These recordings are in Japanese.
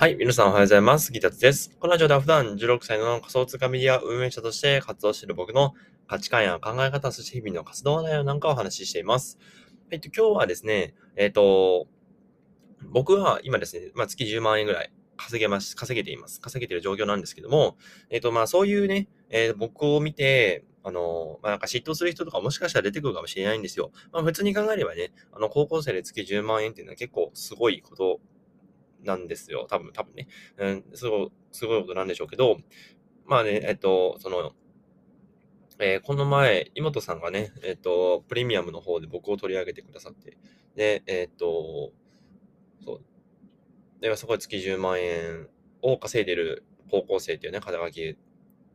はい、皆さんおはようございます。ギタツです。このラジオでは普段16歳の仮想通貨メディア運営者として活動している僕の価値観や考え方、そして日々の活動内容なんかをお話ししています。えっと、今日はですね、えっと、僕は今ですね、まあ、月10万円ぐらい稼げます、稼げています。稼げている状況なんですけども、えっと、まあ、そういうね、えー僕を見て、あの、まあ、なんか嫉妬する人とかもしかしたら出てくるかもしれないんですよ。まあ、普通に考えればね、あの、高校生で月10万円っていうのは結構すごいことなんですよ。多分、多分ね。うん、すごい、すごいことなんでしょうけど、まあね、えっと、その、えーこの前、妹さんがね、えっと、プレミアムの方で僕を取り上げてくださって、で、えっと、そう。で、そこで月10万円を稼いでる高校生っていうね、肩書き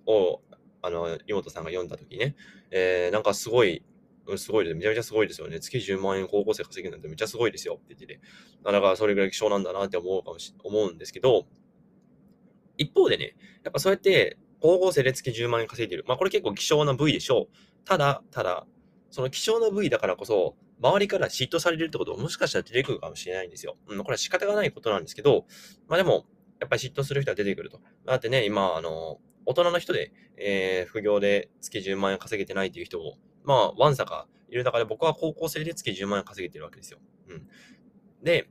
を、あの、妹さんが読んだときね、えーなんかすごい、すごいです。めちゃめちゃすごいですよね。月10万円高校生稼げるなんてめちゃすごいですよって言ってて。だからそれぐらい希少なんだなって思うかもし、思うんですけど、一方でね、やっぱそうやって高校生で月10万円稼いでる。まあこれ結構希少な部位でしょう。ただ、ただ、その希少な部位だからこそ、周りから嫉妬されるってことももしかしたら出てくるかもしれないんですよ。うん、これは仕方がないことなんですけど、まあでも、やっぱり嫉妬する人は出てくると。だってね、今、あの、大人の人で、えー副業で月10万円稼げてないっていう人も、まあ、わんさかいる中で僕は高校生で月10万円稼げてるわけですよ。うん。で、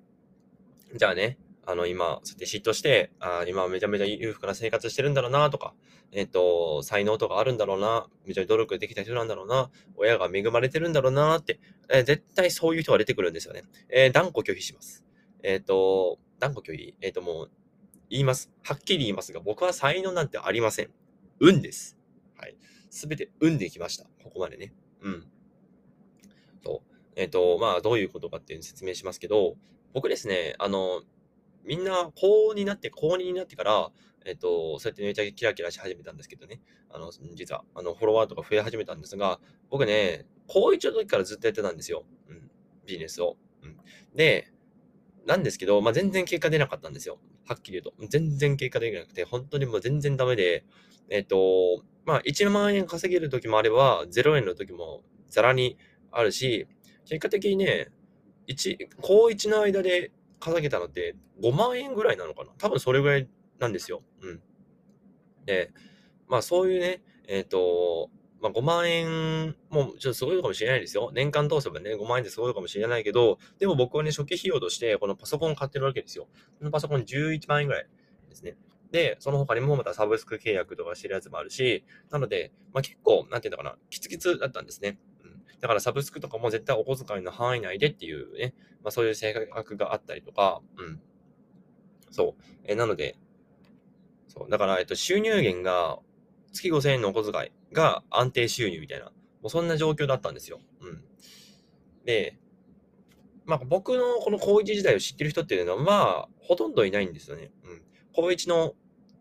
じゃあね、あの、今、そうやって嫉妬して、あ今めちゃめちゃ裕福な生活してるんだろうなとか、えっ、と、才能とかあるんだろうな、めちゃ努力できた人なんだろうな、親が恵まれてるんだろうなって、えー絶対そういう人が出てくるんですよね。えー断固拒否します。えっ、と、断固拒否？えっ、と、もう、言います。はっきり言いますが、僕は才能なんてありません。運です。はい。すべて運できました。ここまでね。うん。そう。えっ、と、まあ、どういうことかっていうのを説明しますけど、僕ですね、あの、みんな高2になって、高2になってから、えっ、と、そうやってめちゃキラキラし始めたんですけどね、あの、実は、あの、フォロワーとか増え始めたんですが、僕ね、高1の時からずっとやってたんですよ。うん。ビジネスを。うん。で、なんですけど、まあ、全然結果出なかったんですよ。はっきり言うと。全然結果出なくて、本当にもう全然ダメで、えっ、と、まあ、1万円稼げる時もあれば、0円の時もざらにあるし、結果的にね、一高1の間で稼げたのって5万円ぐらいなのかな多分それぐらいなんですよ。うん。で、まあそういうね、えっ、と、まあ5万円もちょっとすごいかもしれないですよ。年間通せばね、5万円ってすごいかもしれないけど、でも僕はね、初期費用としてこのパソコンを買ってるわけですよ。このパソコン11万円ぐらいですね。で、その他にもまたサブスク契約とかしてるやつもあるし、なので、まあ結構、なんていうのかな、キツキツだったんですね。うん。だからサブスクとかも絶対お小遣いの範囲内でっていうね、まあそういう性格があったりとか、うん。そう。えなので、そう。だから、えっと、収入源が月5000円のお小遣いが安定収入みたいな、もうそんな状況だったんですよ。うん。で、まあ僕のこの高1時代を知ってる人っていうのは、まあ、ほとんどいないんですよね。うん。高1の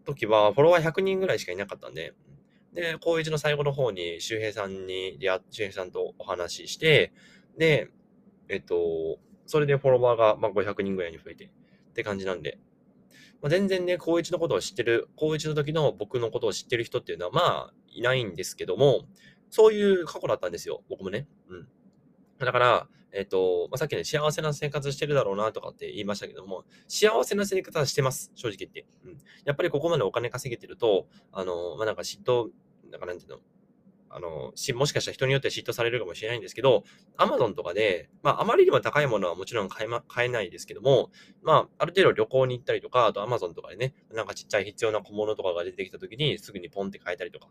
時はフォロワー100人ぐらいしかいなかったんで、で、高1の最後の方に周平さんに出会っ、周平さんとお話しして、で、えっと、それでフォロワーがまあ500人ぐらいに増えてって感じなんで、まあ、全然ね、高1のことを知ってる、高1の時の僕のことを知ってる人っていうのはまあいないんですけども、そういう過去だったんですよ、僕もね。うん。だから、えっと、まあ、さっきね、幸せな生活してるだろうなとかって言いましたけども、幸せな生活はしてます、正直言って。うん。やっぱりここまでお金稼げてると、あの、まあ、なんか嫉妬、なんかなんていうの、あの、し、もしかしたら人によっては嫉妬されるかもしれないんですけど、アマゾンとかで、まあ、あまりにも高いものはもちろん買えま、買えないですけども、まあ、ある程度旅行に行ったりとか、あとアマゾンとかでね、なんかちっちゃい必要な小物とかが出てきたときに、すぐにポンって買えたりとか。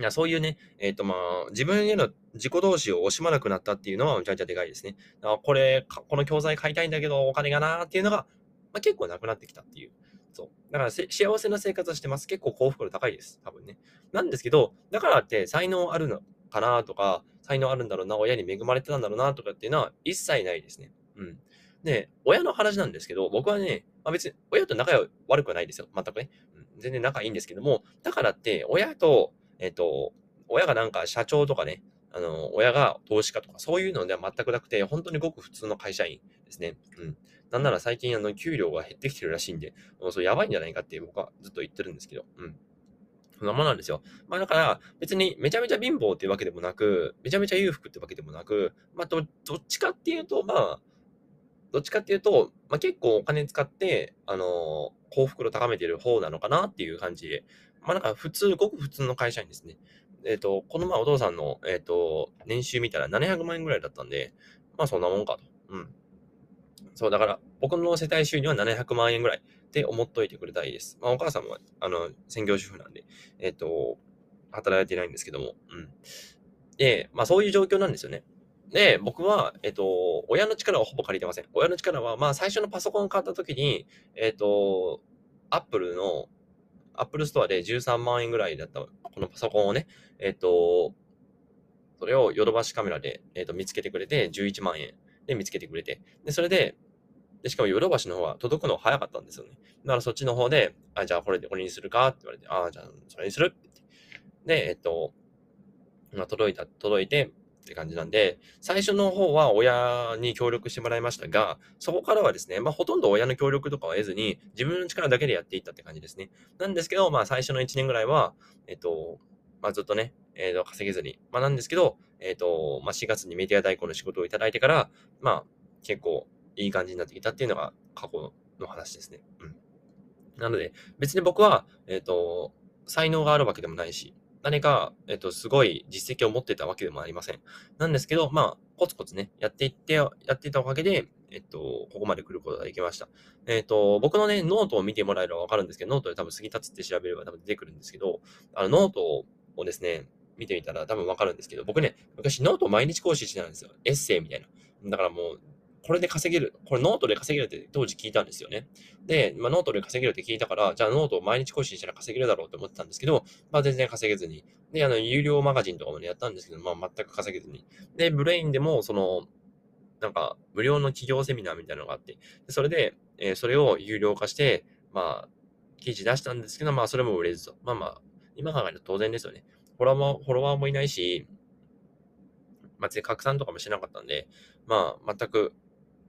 いや、そういうね、えっ、とまあ、自分への自己投資を惜しまなくなったっていうのはめちゃめちゃでかいですね。だからこれ、この教材買いたいんだけど、お金がなーっていうのが、まあ、結構なくなってきたっていう。そう。だから幸せな生活をしてます。結構幸福度高いです。多分ね。なんですけど、だからって才能あるのかなとか、才能あるんだろうな、親に恵まれてたんだろうなとかっていうのは一切ないですね。うん。で、親の話なんですけど、僕はね、まあ、別に親と仲悪くはないですよ。全くね。うん、全然仲いいんですけども、だからって親と、えっ、と、親がなんか社長とかね、あの、親が投資家とかそういうのでは全くなくて、本当にごく普通の会社員ですね。うん。なんなら最近あの、給料が減ってきてるらしいんで、もうそれやばいんじゃないかって僕はずっと言ってるんですけど、うん。そんなものなんですよ。まあだから、別にめちゃめちゃ貧乏っていうわけでもなく、めちゃめちゃ裕福ってわけでもなく、まあど、どっちかっていうと、まあ、どっちかっていうと、まあ、結構お金使って、あのー、幸福度高めてる方なのかなっていう感じで、まあ、なんか普通、ごく普通の会社員ですね。えっ、ー、と、この前お父さんの、えっ、ー、と、年収見たら700万円ぐらいだったんで、まあそんなもんかと。うん。そう、だから、僕の世帯収入は700万円ぐらいって思っといてくれたらいいです。まあお母さんも、あの、専業主婦なんで、えっ、ー、と、働いてないんですけども、うん。で、まあそういう状況なんですよね。で、僕は、えっ、と、親の力はほぼ借りてません。親の力は、まあ最初のパソコンを買った時に、えっ、と、アップルの、アップルストアで13万円ぐらいだったこのパソコンをね、えっ、と、それをヨドバシカメラで、えっ、と見つけてくれて、11万円で見つけてくれて、で、それで、で、しかもヨドバシの方は届くの早かったんですよね。だからそっちの方で、あ、じゃあこれでこれにするか？って言われて、あ、じゃあそれにするって。で、えっと、まあ、届いた、届いて、って感じなんで、最初の方は親に協力してもらいましたが、そこからはですね、まあほとんど親の協力とかは得ずに、自分の力だけでやっていったって感じですね。なんですけど、まあ最初の1年ぐらいは、えっと、まあずっとね、えっ、と、稼げずに。まあなんですけど、えっ、と、まあ4月にメディア代行の仕事をいただいてから、まあ結構いい感じになってきたっていうのが過去の話ですね。うん。なので、別に僕は、えっ、と、才能があるわけでもないし、何か、えっと、すごい実績を持ってたわけでもありません。なんですけど、まあ、コツコツね、やっていって、やっていたおかげで、えっと、ここまで来ることができました。えっと、僕のね、ノートを見てもらえればわかるんですけど、ノートで多分杉立って調べれば多分出てくるんですけど、あの、ノートをですね、見てみたら多分わかるんですけど、僕ね、昔ノートを毎日更新してたんですよ。エッセイみたいな。だからもう、これで稼げる。これノートで稼げるって当時聞いたんですよね。で、まあ、ノートで稼げるって聞いたから、じゃあノートを毎日更新したら稼げるだろうと思ってたんですけど、まあ全然稼げずに。で、あの、有料マガジンとかもね、やったんですけど、まあ全く稼げずに。で、 Brainでも、その、なんか、無料の起業セミナーみたいなのがあって、でそれで、えー、それを有料化して、まあ、記事出したんですけど、まあ、それも売れずと。まあまあ、今考えると当然ですよね。フォロワーも、フォロワーもいないし、まあ、拡散とかもしなかったんで、まあ、全く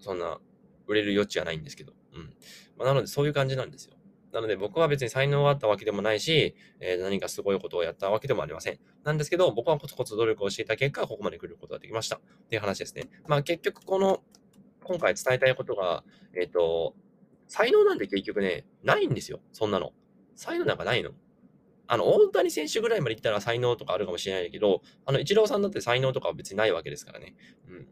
そんな売れる余地はないんですけど。うん。まあ、なのでそういう感じなんですよ。なので僕は別に才能があったわけでもないし、えー、何かすごいことをやったわけでもありません。なんですけど、僕はコツコツ努力をしていた結果、ここまで来ることができました。っていう話ですね。まあ結局この、今回伝えたいことが、えっ、ー、と、才能なんて結局ね、ないんですよ。そんなの。才能なんかないの。あの、大谷選手ぐらいまで行ったら才能とかあるかもしれないけど、あの、イチローさんだって才能とかは別にないわけですからね。うん。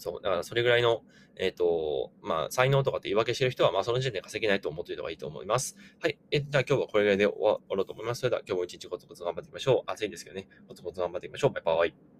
そう。だからそれぐらいの、えっ、ー、と、まあ、才能とかって言い訳してる人は、まあ、その時点で稼げないと思っておいた方がいいと思います。はい。えー、じゃあ今日はこれぐらいで終わろうと思います。それでは今日も一日コツコツ頑張っていきましょう。暑いですけどね。コツコツ頑張っていきましょう。バイバイ。